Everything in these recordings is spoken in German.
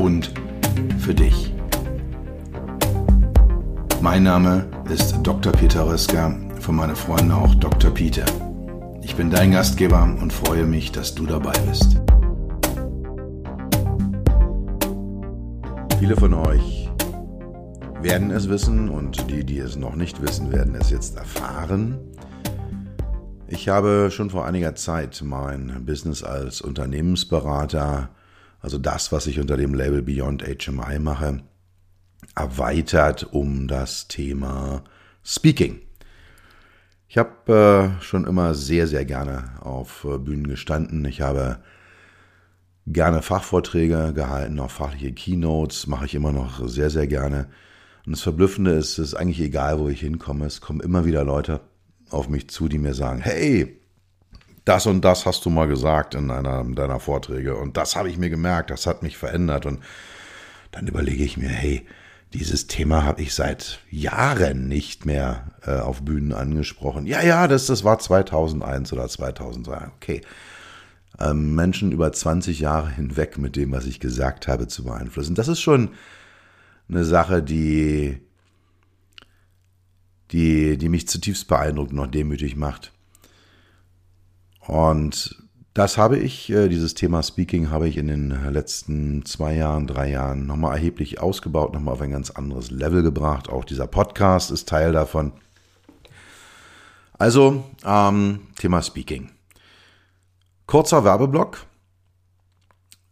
und für dich. Mein Name ist Dr. Peter Röska, von meinen Freunden auch Dr. Peter. Ich bin dein Gastgeber und freue mich, dass du dabei bist. Viele von euch werden es wissen und die, die es noch nicht wissen, werden es jetzt erfahren. Ich habe schon vor einiger Zeit mein Business als Unternehmensberater, also das, was ich unter dem Label Beyond HMI mache, erweitert um das Thema Speaking. Ich habe äh, schon immer sehr, sehr gerne auf äh, Bühnen gestanden. Ich habe gerne Fachvorträge gehalten, auch fachliche Keynotes mache ich immer noch sehr, sehr gerne. Und das Verblüffende ist, es ist eigentlich egal, wo ich hinkomme. Es kommen immer wieder Leute auf mich zu, die mir sagen, hey, das und das hast du mal gesagt in einer deiner Vorträge und das habe ich mir gemerkt, das hat mich verändert und dann überlege ich mir, hey, dieses Thema habe ich seit Jahren nicht mehr äh, auf Bühnen angesprochen. Ja, ja, das, das war 2001 oder 2003. Okay. Ähm, Menschen über 20 Jahre hinweg mit dem, was ich gesagt habe, zu beeinflussen. Das ist schon eine Sache, die, die, die mich zutiefst beeindruckt und auch demütig macht. Und das habe ich, äh, dieses Thema Speaking habe ich in den letzten zwei Jahren, drei Jahren nochmal erheblich ausgebaut, nochmal auf ein ganz anderes Level gebracht. Auch dieser Podcast ist Teil davon. Also, ähm, Thema Speaking. Kurzer Werbeblock.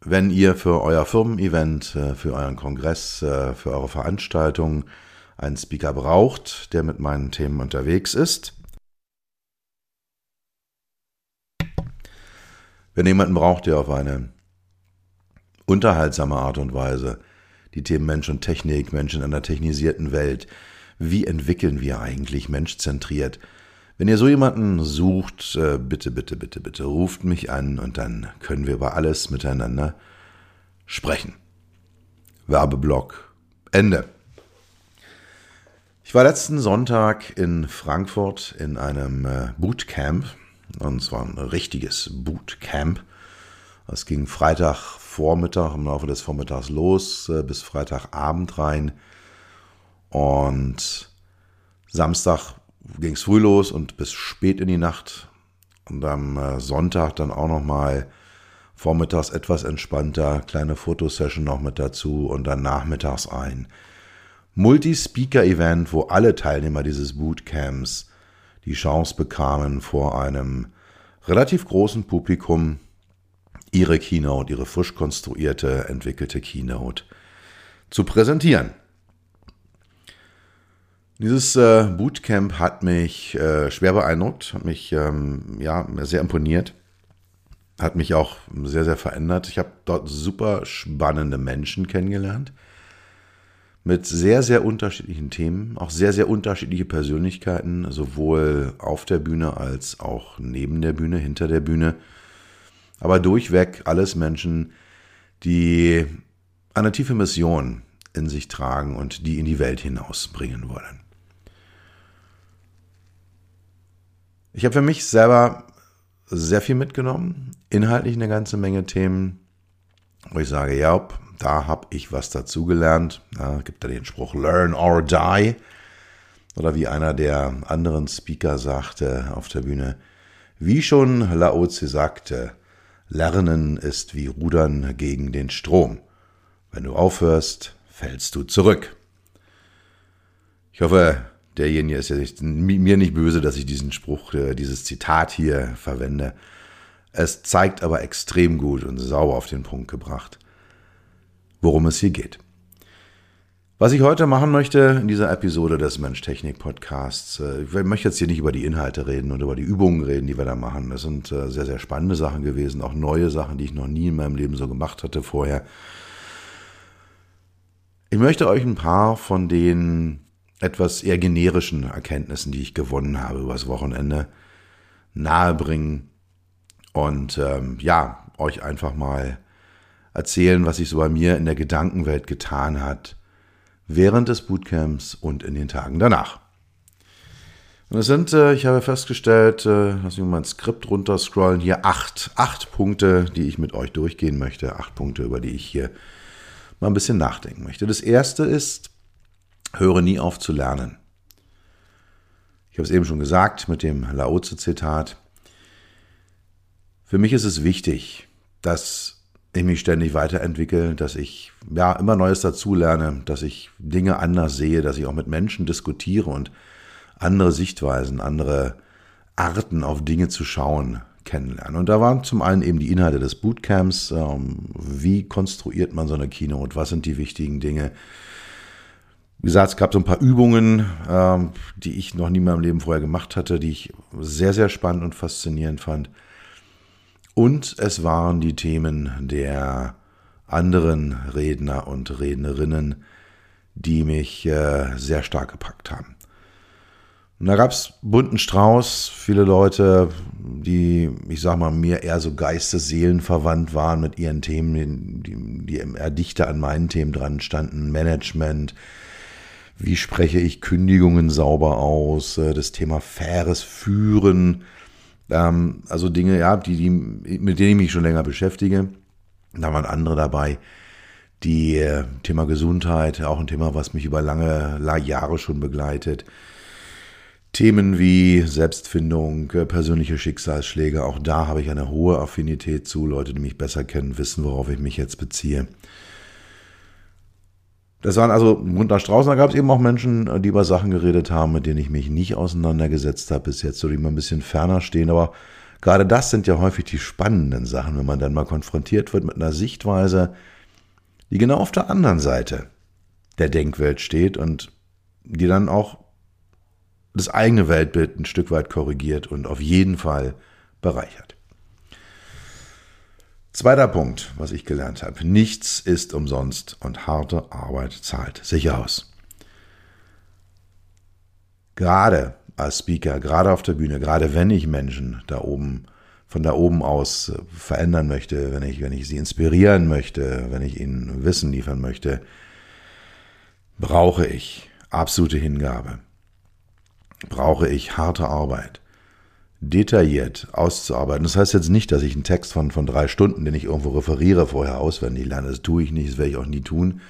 Wenn ihr für euer Firmen-Event, äh, für euren Kongress, äh, für eure Veranstaltung einen Speaker braucht, der mit meinen Themen unterwegs ist, Wenn jemanden braucht, der auf eine unterhaltsame Art und Weise die Themen Mensch und Technik, Mensch in einer technisierten Welt, wie entwickeln wir eigentlich menschzentriert, wenn ihr so jemanden sucht, äh, bitte, bitte, bitte, bitte ruft mich an und dann können wir über alles miteinander sprechen. Werbeblock Ende. Ich war letzten Sonntag in Frankfurt in einem äh, Bootcamp und zwar ein richtiges Bootcamp. Es ging Freitagvormittag, im Laufe des Vormittags los, äh, bis Freitagabend rein. Und Samstag ging es früh los und bis spät in die Nacht. Und am äh, Sonntag dann auch nochmal vormittags etwas entspannter, kleine Fotosession noch mit dazu und dann nachmittags ein Multi-Speaker-Event, wo alle Teilnehmer dieses Bootcamps die Chance bekamen, vor einem relativ großen Publikum ihre Keynote, ihre frisch konstruierte, entwickelte Keynote zu präsentieren. Dieses äh, Bootcamp hat mich äh, schwer beeindruckt, hat mich ähm, ja, sehr imponiert, hat mich auch sehr, sehr verändert. Ich habe dort super spannende Menschen kennengelernt mit sehr, sehr unterschiedlichen Themen, auch sehr, sehr unterschiedliche Persönlichkeiten, sowohl auf der Bühne als auch neben der Bühne, hinter der Bühne. Aber durchweg alles Menschen, die eine tiefe Mission in sich tragen und die in die Welt hinausbringen wollen. Ich habe für mich selber sehr viel mitgenommen, inhaltlich eine ganze Menge Themen, wo ich sage, ja, da habe ich was dazugelernt. Ja, gibt da den Spruch Learn or Die. Oder wie einer der anderen Speaker sagte auf der Bühne, wie schon Laozi sagte, Lernen ist wie Rudern gegen den Strom. Wenn du aufhörst, fällst du zurück. Ich hoffe, derjenige ist ja nicht, mir nicht böse, dass ich diesen Spruch, äh, dieses Zitat hier verwende. Es zeigt aber extrem gut und sauber auf den Punkt gebracht, worum es hier geht. Was ich heute machen möchte in dieser Episode des Mensch-Technik-Podcasts, äh, ich möchte jetzt hier nicht über die Inhalte reden und über die Übungen reden, die wir da machen. Das sind äh, sehr, sehr spannende Sachen gewesen, auch neue Sachen, die ich noch nie in meinem Leben so gemacht hatte vorher. Ich möchte euch ein paar von den etwas eher generischen Erkenntnissen, die ich gewonnen habe übers Wochenende, nahebringen und ähm, ja, euch einfach mal erzählen, was sich so bei mir in der Gedankenwelt getan hat, während des Bootcamps und in den Tagen danach. Und es sind, äh, ich habe festgestellt, äh, lass mich mal ein Skript runterscrollen, hier acht, acht Punkte, die ich mit euch durchgehen möchte, acht Punkte, über die ich hier mal ein bisschen nachdenken möchte. Das erste ist, höre nie auf zu lernen. Ich habe es eben schon gesagt mit dem Laozi-Zitat. Für mich ist es wichtig, dass ich mich ständig weiterentwickle, dass ich ja immer Neues dazulerne, dass ich Dinge anders sehe, dass ich auch mit Menschen diskutiere und andere Sichtweisen, andere Arten auf Dinge zu schauen kennenlerne. Und da waren zum einen eben die Inhalte des Bootcamps, ähm, wie konstruiert man so eine Keynote, was sind die wichtigen Dinge. Wie gesagt, es gab so ein paar Übungen, ähm, die ich noch nie in meinem Leben vorher gemacht hatte, die ich sehr, sehr spannend und faszinierend fand. Und es waren die Themen der anderen Redner und Rednerinnen, die mich äh, sehr stark gepackt haben. Und da gab es bunten Strauß, viele Leute, die, ich sag mal, mir eher so Geistesseelenverwandt waren mit ihren Themen, die, die eher dichter an meinen Themen dran standen. Management, wie spreche ich Kündigungen sauber aus, äh, das Thema faires Führen, ähm, also Dinge, ja, die, die, mit denen ich mich schon länger beschäftige. Da waren andere dabei. Die äh, Thema Gesundheit, auch ein Thema, was mich über lange Jahre schon begleitet. Themen wie Selbstfindung, äh, persönliche Schicksalsschläge, auch da habe ich eine hohe Affinität zu. Leute, die mich besser kennen, wissen, worauf ich mich jetzt beziehe. Das waren also munter Straußen. Da gab es eben auch Menschen, die über Sachen geredet haben, mit denen ich mich nicht auseinandergesetzt habe bis jetzt, so die immer ein bisschen ferner stehen. Aber gerade das sind ja häufig die spannenden Sachen, wenn man dann mal konfrontiert wird mit einer Sichtweise, die genau auf der anderen Seite der Denkwelt steht und die dann auch das eigene Weltbild ein Stück weit korrigiert und auf jeden Fall bereichert. Zweiter Punkt, was ich gelernt habe. Nichts ist umsonst und harte Arbeit zahlt sich aus. Gerade als Speaker, gerade auf der Bühne, gerade wenn ich Menschen da oben, von da oben aus äh, verändern möchte, wenn ich, wenn ich sie inspirieren möchte, wenn ich ihnen Wissen liefern möchte, brauche ich absolute Hingabe. Brauche ich harte Arbeit detailliert auszuarbeiten. Das heißt jetzt nicht, dass ich einen Text von, von drei Stunden, den ich irgendwo referiere, vorher auswendig lerne. Das tue ich nicht, das werde ich auch nie tun.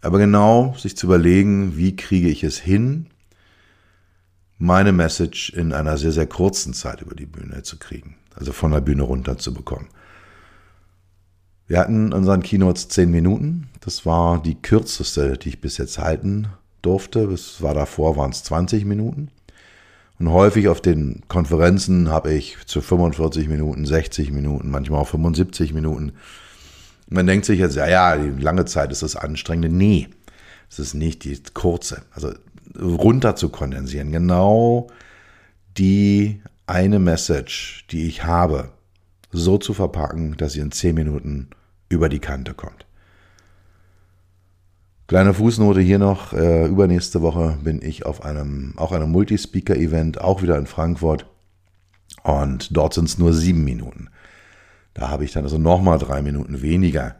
Aber genau sich zu überlegen, wie kriege ich es hin, meine Message in einer sehr, sehr kurzen Zeit über die Bühne zu kriegen. Also von der Bühne runter zu bekommen. Wir hatten unseren Keynotes zehn Minuten. Das war die kürzeste, die ich bis jetzt halten durfte. Es war davor, waren es 20 Minuten. Und häufig auf den Konferenzen habe ich zu 45 Minuten, 60 Minuten, manchmal auch 75 Minuten. man denkt sich jetzt, ja, ja, die lange Zeit ist das anstrengende. Nee, es ist nicht die kurze. Also runter zu kondensieren. Genau die eine Message, die ich habe, so zu verpacken, dass sie in 10 Minuten über die Kante kommt. Kleine Fußnote hier noch, äh, übernächste Woche bin ich auf einem, auch einem Multispeaker-Event, auch wieder in Frankfurt. Und dort sind es nur sieben Minuten. Da habe ich dann also nochmal drei Minuten weniger,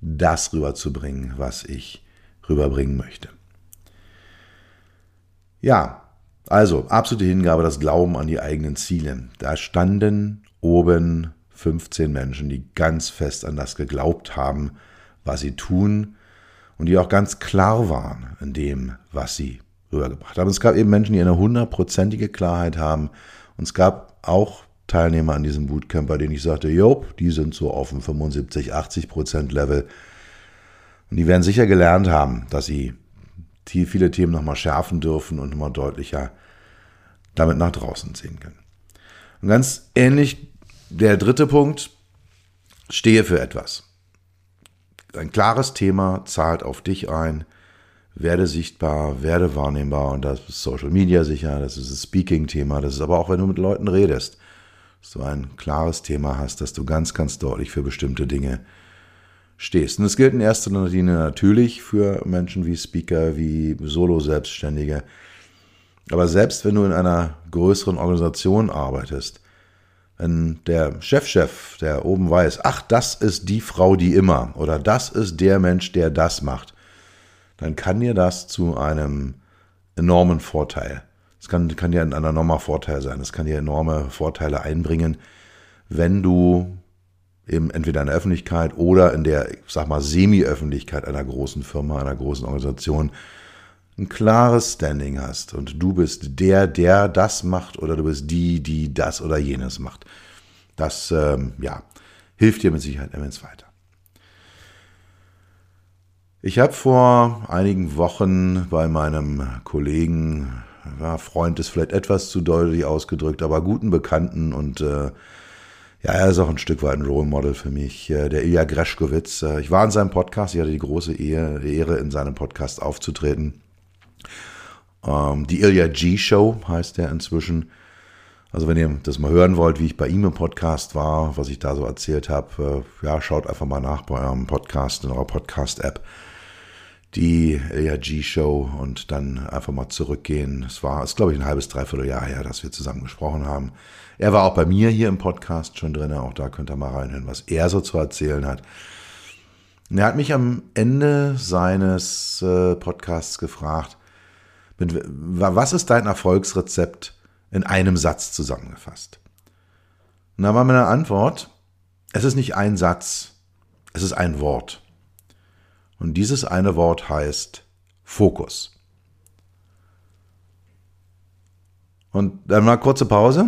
das rüberzubringen, was ich rüberbringen möchte. Ja, also absolute Hingabe, das Glauben an die eigenen Ziele. Da standen oben 15 Menschen, die ganz fest an das geglaubt haben, was sie tun und die auch ganz klar waren in dem, was sie rübergebracht haben. Es gab eben Menschen, die eine hundertprozentige Klarheit haben und es gab auch Teilnehmer an diesem Bootcamp, bei denen ich sagte, jo, die sind so auf dem 75, 80 Prozent Level und die werden sicher gelernt haben, dass sie viele Themen nochmal schärfen dürfen und nochmal deutlicher damit nach draußen sehen können. Und ganz ähnlich der dritte Punkt, stehe für etwas ein klares Thema zahlt auf dich ein. Werde sichtbar, werde wahrnehmbar und das ist Social Media sicher, das ist das Speaking-Thema, das ist aber auch, wenn du mit Leuten redest, dass du ein klares Thema hast, dass du ganz, ganz deutlich für bestimmte Dinge stehst. Und das gilt in erster Linie natürlich für Menschen wie Speaker, wie Solo-Selbstständige. Aber selbst wenn du in einer größeren Organisation arbeitest, wenn der Chefchef, der oben weiß, ach, das ist die Frau, die immer, oder das ist der Mensch, der das macht, dann kann dir das zu einem enormen Vorteil. Es kann, kann dir ein enormer Vorteil sein. Es kann dir enorme Vorteile einbringen, wenn du eben entweder in der Öffentlichkeit oder in der, ich sag mal, Semi-Öffentlichkeit einer großen Firma, einer großen Organisation ein klares Standing hast und du bist der, der das macht oder du bist die, die das oder jenes macht. Das, ähm, ja, hilft dir mit Sicherheit immens weiter. Ich habe vor einigen Wochen bei meinem Kollegen, ja, Freund ist vielleicht etwas zu deutlich ausgedrückt, aber guten Bekannten und äh, ja, er ist auch ein Stück weit ein Role Model für mich, äh, der Ilya Greschkowitz. Äh, ich war in seinem Podcast, ich hatte die große Ehre, in seinem Podcast aufzutreten. Ähm, die Ilya G Show heißt der inzwischen. Also wenn ihr das mal hören wollt, wie ich bei ihm im Podcast war, was ich da so erzählt habe, äh, ja, schaut einfach mal nach bei eurem Podcast, in eurer Podcast-App. Die Ilya G Show und dann einfach mal zurückgehen. Es war, es glaube ich, ein halbes, dreiviertel Jahr her, dass wir zusammen gesprochen haben. Er war auch bei mir hier im Podcast schon drin. Auch da könnt ihr mal reinhören, was er so zu erzählen hat. Er hat mich am Ende seines äh, Podcasts gefragt, was ist dein Erfolgsrezept in einem Satz zusammengefasst? Und da war meine Antwort, es ist nicht ein Satz, es ist ein Wort. Und dieses eine Wort heißt Fokus. Und dann mal kurze Pause.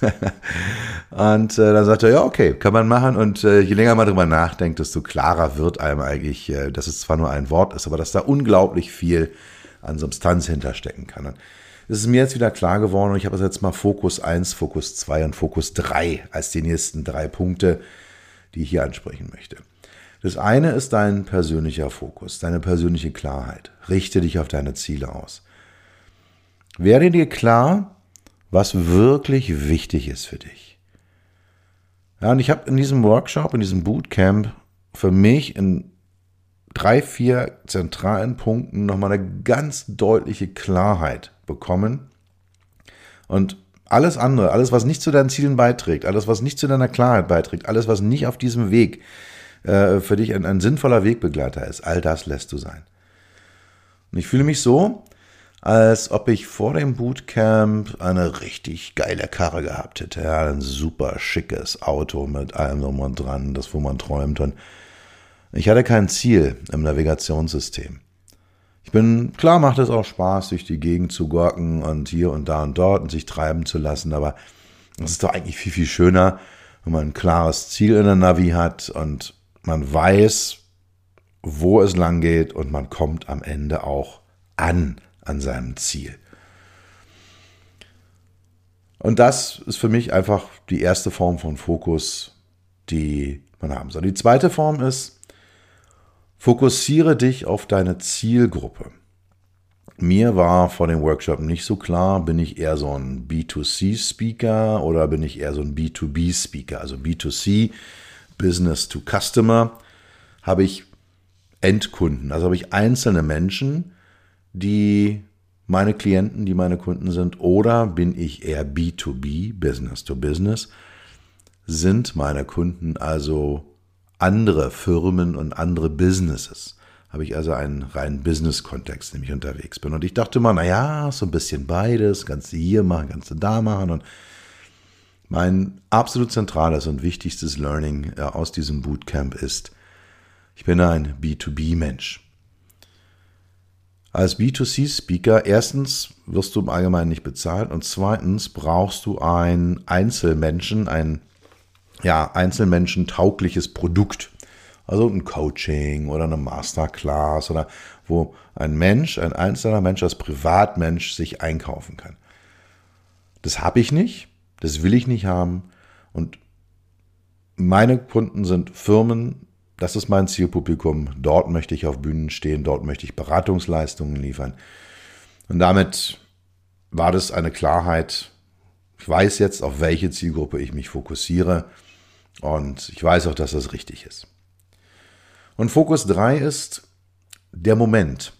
und äh, dann sagt er, ja, okay, kann man machen. Und äh, je länger man darüber nachdenkt, desto klarer wird einem eigentlich, äh, dass es zwar nur ein Wort ist, aber dass da unglaublich viel an Substanz hinterstecken kann. Es ist mir jetzt wieder klar geworden und ich habe jetzt mal Fokus 1, Fokus 2 und Fokus 3 als die nächsten drei Punkte, die ich hier ansprechen möchte. Das eine ist dein persönlicher Fokus, deine persönliche Klarheit. Richte dich auf deine Ziele aus. Werde dir klar, was wirklich wichtig ist für dich. Ja, und ich habe in diesem Workshop, in diesem Bootcamp für mich in drei, vier zentralen Punkten nochmal eine ganz deutliche Klarheit bekommen. Und alles andere, alles, was nicht zu deinen Zielen beiträgt, alles, was nicht zu deiner Klarheit beiträgt, alles, was nicht auf diesem Weg äh, für dich ein, ein sinnvoller Wegbegleiter ist, all das lässt du sein. Und ich fühle mich so, als ob ich vor dem Bootcamp eine richtig geile Karre gehabt hätte. Ja, ein super schickes Auto mit allem drum und dran, das wo man träumt. Und ich hatte kein Ziel im Navigationssystem. Ich bin, klar macht es auch Spaß, durch die Gegend zu gorken und hier und da und dort und sich treiben zu lassen, aber es ist doch eigentlich viel, viel schöner, wenn man ein klares Ziel in der Navi hat und man weiß, wo es lang geht und man kommt am Ende auch an, an seinem Ziel. Und das ist für mich einfach die erste Form von Fokus, die man haben soll. Die zweite Form ist, Fokussiere dich auf deine Zielgruppe. Mir war vor dem Workshop nicht so klar, bin ich eher so ein B2C-Speaker oder bin ich eher so ein B2B-Speaker. Also B2C, Business to Customer, habe ich Endkunden, also habe ich einzelne Menschen, die meine Klienten, die meine Kunden sind, oder bin ich eher B2B, Business to Business, sind meine Kunden also andere Firmen und andere Businesses. Habe ich also einen reinen Business-Kontext, in dem ich unterwegs bin. Und ich dachte mal, naja, so ein bisschen beides, kannst du hier machen, kannst du da machen. Und mein absolut zentrales und wichtigstes Learning äh, aus diesem Bootcamp ist, ich bin ein B2B-Mensch. Als B2C-Speaker, erstens wirst du im Allgemeinen nicht bezahlt und zweitens brauchst du einen Einzelmenschen, einen ja, Einzelmenschen taugliches Produkt. Also ein Coaching oder eine Masterclass oder wo ein Mensch, ein einzelner Mensch als Privatmensch sich einkaufen kann. Das habe ich nicht, das will ich nicht haben und meine Kunden sind Firmen, das ist mein Zielpublikum, dort möchte ich auf Bühnen stehen, dort möchte ich Beratungsleistungen liefern. Und damit war das eine Klarheit, ich weiß jetzt, auf welche Zielgruppe ich mich fokussiere und ich weiß auch, dass das richtig ist. Und Fokus 3 ist der Moment.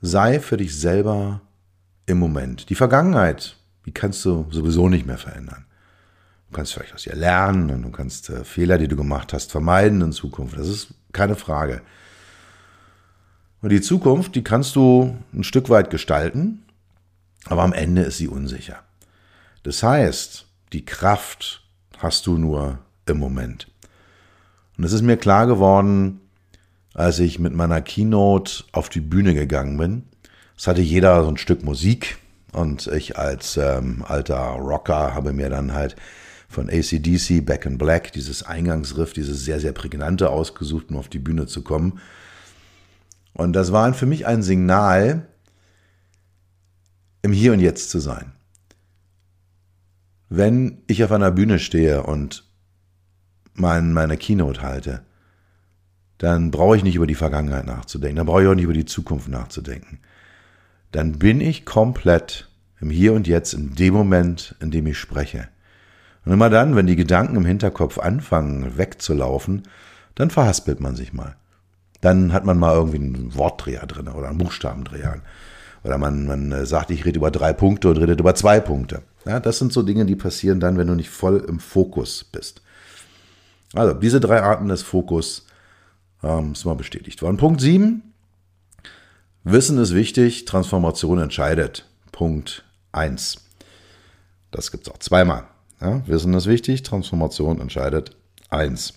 Sei für dich selber im Moment. Die Vergangenheit, die kannst du sowieso nicht mehr verändern. Du kannst vielleicht aus ihr lernen und du kannst äh, Fehler, die du gemacht hast, vermeiden in Zukunft. Das ist keine Frage. Und die Zukunft, die kannst du ein Stück weit gestalten, aber am Ende ist sie unsicher. Das heißt, die Kraft hast du nur im Moment. Und es ist mir klar geworden, als ich mit meiner Keynote auf die Bühne gegangen bin. Es hatte jeder so ein Stück Musik und ich als ähm, alter Rocker habe mir dann halt von ACDC Back in Black dieses Eingangsriff, dieses sehr, sehr prägnante ausgesucht, um auf die Bühne zu kommen. Und das war für mich ein Signal, im Hier und Jetzt zu sein. Wenn ich auf einer Bühne stehe und mein, meine Keynote halte, dann brauche ich nicht über die Vergangenheit nachzudenken, dann brauche ich auch nicht über die Zukunft nachzudenken. Dann bin ich komplett im Hier und Jetzt, in dem Moment, in dem ich spreche. Und immer dann, wenn die Gedanken im Hinterkopf anfangen wegzulaufen, dann verhaspelt man sich mal. Dann hat man mal irgendwie einen Wortdreher drin oder einen Buchstabendreher. Oder man, man äh, sagt, ich rede über drei Punkte und redet über zwei Punkte. Ja, das sind so Dinge, die passieren dann, wenn du nicht voll im Fokus bist. Also, diese drei Arten des Fokus ähm, ist mal bestätigt worden. Punkt 7. Wissen ist wichtig, Transformation entscheidet. Punkt 1. Das gibt es auch zweimal. Ja, Wissen ist wichtig, Transformation entscheidet 1.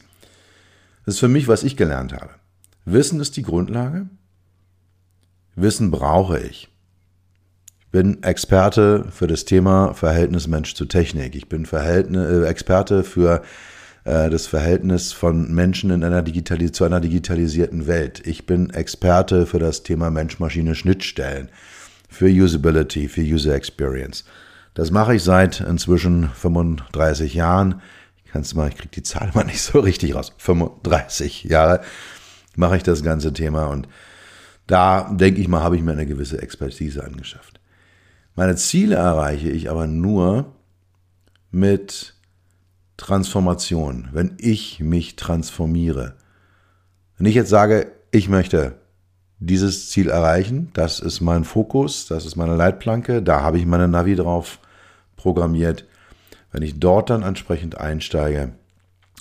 Das ist für mich, was ich gelernt habe. Wissen ist die Grundlage. Wissen brauche ich. Ich bin Experte für das Thema Verhältnis Mensch zu Technik. Ich bin Verhältnis, äh, Experte für äh, das Verhältnis von Menschen in einer zu einer digitalisierten Welt. Ich bin Experte für das Thema Mensch-Maschine-Schnittstellen, für Usability, für User Experience. Das mache ich seit inzwischen 35 Jahren. Ich kann es mal, ich kriege die Zahl mal nicht so richtig raus. 35 Jahre mache ich das ganze Thema und da denke ich mal, habe ich mir eine gewisse Expertise angeschafft. Meine Ziele erreiche ich aber nur mit Transformation, wenn ich mich transformiere. Wenn ich jetzt sage, ich möchte dieses Ziel erreichen, das ist mein Fokus, das ist meine Leitplanke, da habe ich meine Navi drauf programmiert. Wenn ich dort dann entsprechend einsteige,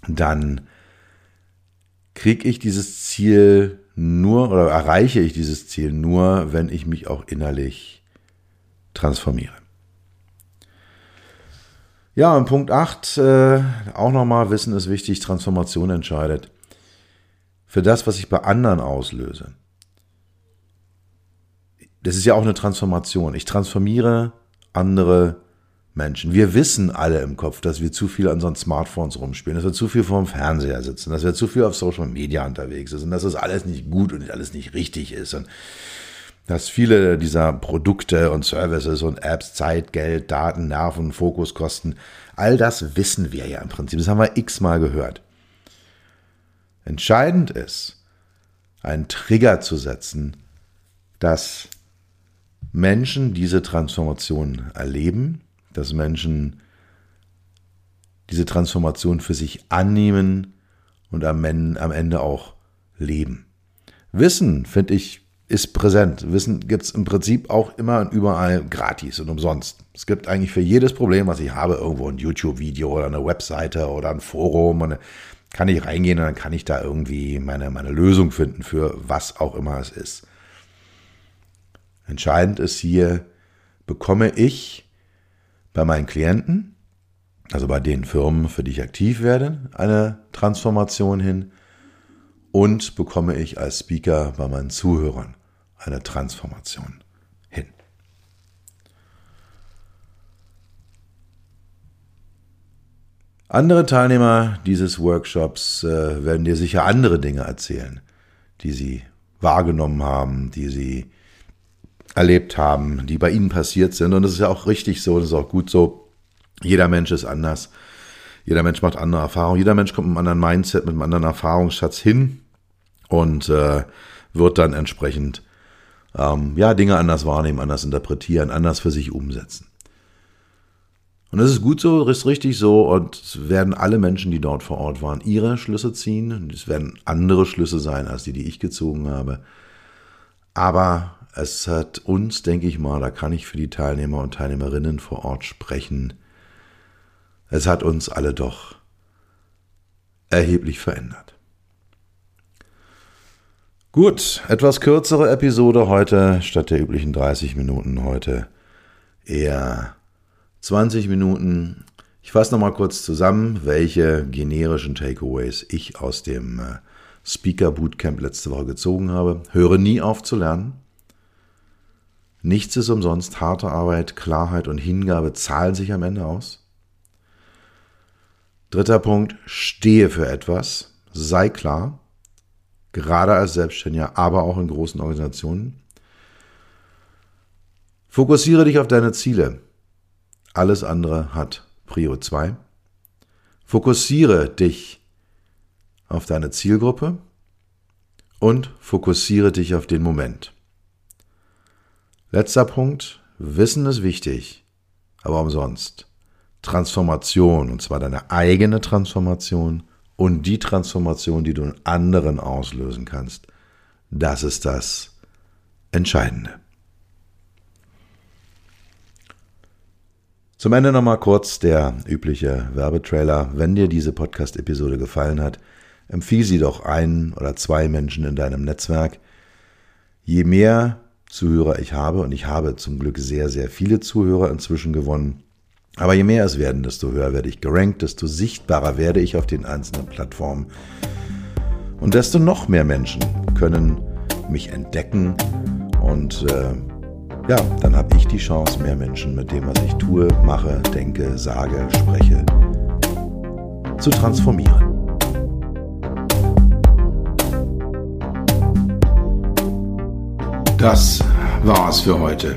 dann kriege ich dieses Ziel nur oder erreiche ich dieses Ziel nur, wenn ich mich auch innerlich transformiere. Ja, und Punkt 8, äh, auch nochmal, Wissen ist wichtig, Transformation entscheidet. Für das, was ich bei anderen auslöse. Das ist ja auch eine Transformation. Ich transformiere andere Menschen. Wir wissen alle im Kopf, dass wir zu viel an unseren Smartphones rumspielen, dass wir zu viel vor dem Fernseher sitzen, dass wir zu viel auf Social Media unterwegs sind dass das alles nicht gut und alles nicht richtig ist. Und dass viele dieser Produkte und Services und Apps Zeit, Geld, Daten, Nerven, Fokus kosten. All das wissen wir ja im Prinzip. Das haben wir x-mal gehört. Entscheidend ist, einen Trigger zu setzen, dass Menschen diese Transformation erleben, dass Menschen diese Transformation für sich annehmen und am Ende auch leben. Wissen, finde ich, ist präsent. Wissen gibt es im Prinzip auch immer und überall gratis und umsonst. Es gibt eigentlich für jedes Problem, was ich habe, irgendwo ein YouTube-Video oder eine Webseite oder ein Forum. Und kann ich reingehen und dann kann ich da irgendwie meine, meine Lösung finden für was auch immer es ist. Entscheidend ist hier, bekomme ich bei meinen Klienten, also bei den Firmen, für die ich aktiv werde, eine Transformation hin und bekomme ich als Speaker bei meinen Zuhörern eine Transformation hin. Andere Teilnehmer dieses Workshops äh, werden dir sicher andere Dinge erzählen, die sie wahrgenommen haben, die sie erlebt haben, die bei ihnen passiert sind. Und das ist ja auch richtig so, das ist auch gut so. Jeder Mensch ist anders. Jeder Mensch macht andere Erfahrungen. Jeder Mensch kommt mit einem anderen Mindset, mit einem anderen Erfahrungsschatz hin und äh, wird dann entsprechend ähm, ja, Dinge anders wahrnehmen, anders interpretieren, anders für sich umsetzen. Und das ist gut so, ist richtig so und es werden alle Menschen, die dort vor Ort waren, ihre Schlüsse ziehen. Es werden andere Schlüsse sein als die, die ich gezogen habe. Aber es hat uns, denke ich mal, da kann ich für die Teilnehmer und Teilnehmerinnen vor Ort sprechen, es hat uns alle doch erheblich verändert. Gut, etwas kürzere Episode heute statt der üblichen 30 Minuten heute eher 20 Minuten. Ich fasse nochmal kurz zusammen, welche generischen Takeaways ich aus dem äh, Speaker Bootcamp letzte Woche gezogen habe. Höre nie auf zu lernen. Nichts ist umsonst. Harte Arbeit, Klarheit und Hingabe zahlen sich am Ende aus. Dritter Punkt, stehe für etwas. Sei klar. Gerade als Selbstständiger, aber auch in großen Organisationen. Fokussiere dich auf deine Ziele. Alles andere hat Prio 2. Fokussiere dich auf deine Zielgruppe und fokussiere dich auf den Moment. Letzter Punkt. Wissen ist wichtig, aber umsonst. Transformation, und zwar deine eigene Transformation und die Transformation, die du in anderen auslösen kannst, das ist das Entscheidende. Zum Ende nochmal kurz der übliche Werbetrailer. Wenn dir diese Podcast-Episode gefallen hat, empfiehl sie doch ein oder zwei Menschen in deinem Netzwerk. Je mehr Zuhörer ich habe, und ich habe zum Glück sehr, sehr viele Zuhörer inzwischen gewonnen, aber je mehr es werden, desto höher werde ich gerankt, desto sichtbarer werde ich auf den einzelnen Plattformen. Und desto noch mehr Menschen können mich entdecken und äh, ja, dann habe ich die Chance, mehr Menschen mit dem, was ich tue, mache, denke, sage, spreche, zu transformieren. Das war's für heute.